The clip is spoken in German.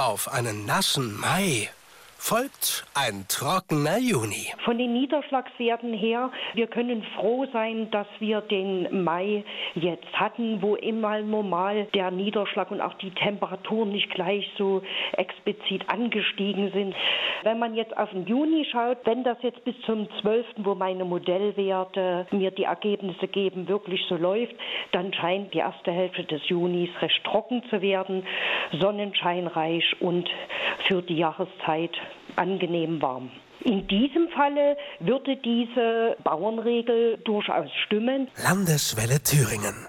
Auf einen nassen Mai folgt ein trockener Juni. Von den Niederschlagswerten her, wir können froh sein, dass wir den Mai jetzt hatten, wo immer normal der Niederschlag und auch die Temperaturen nicht gleich so explizit angestiegen sind. Wenn man jetzt auf den Juni schaut, wenn das jetzt bis zum 12., wo meine Modellwerte mir die Ergebnisse geben, wirklich so läuft, dann scheint die erste Hälfte des Junis recht trocken zu werden, sonnenscheinreich und für die Jahreszeit angenehm warm. In diesem Falle würde diese Bauernregel durchaus stimmen. Landeswelle Thüringen.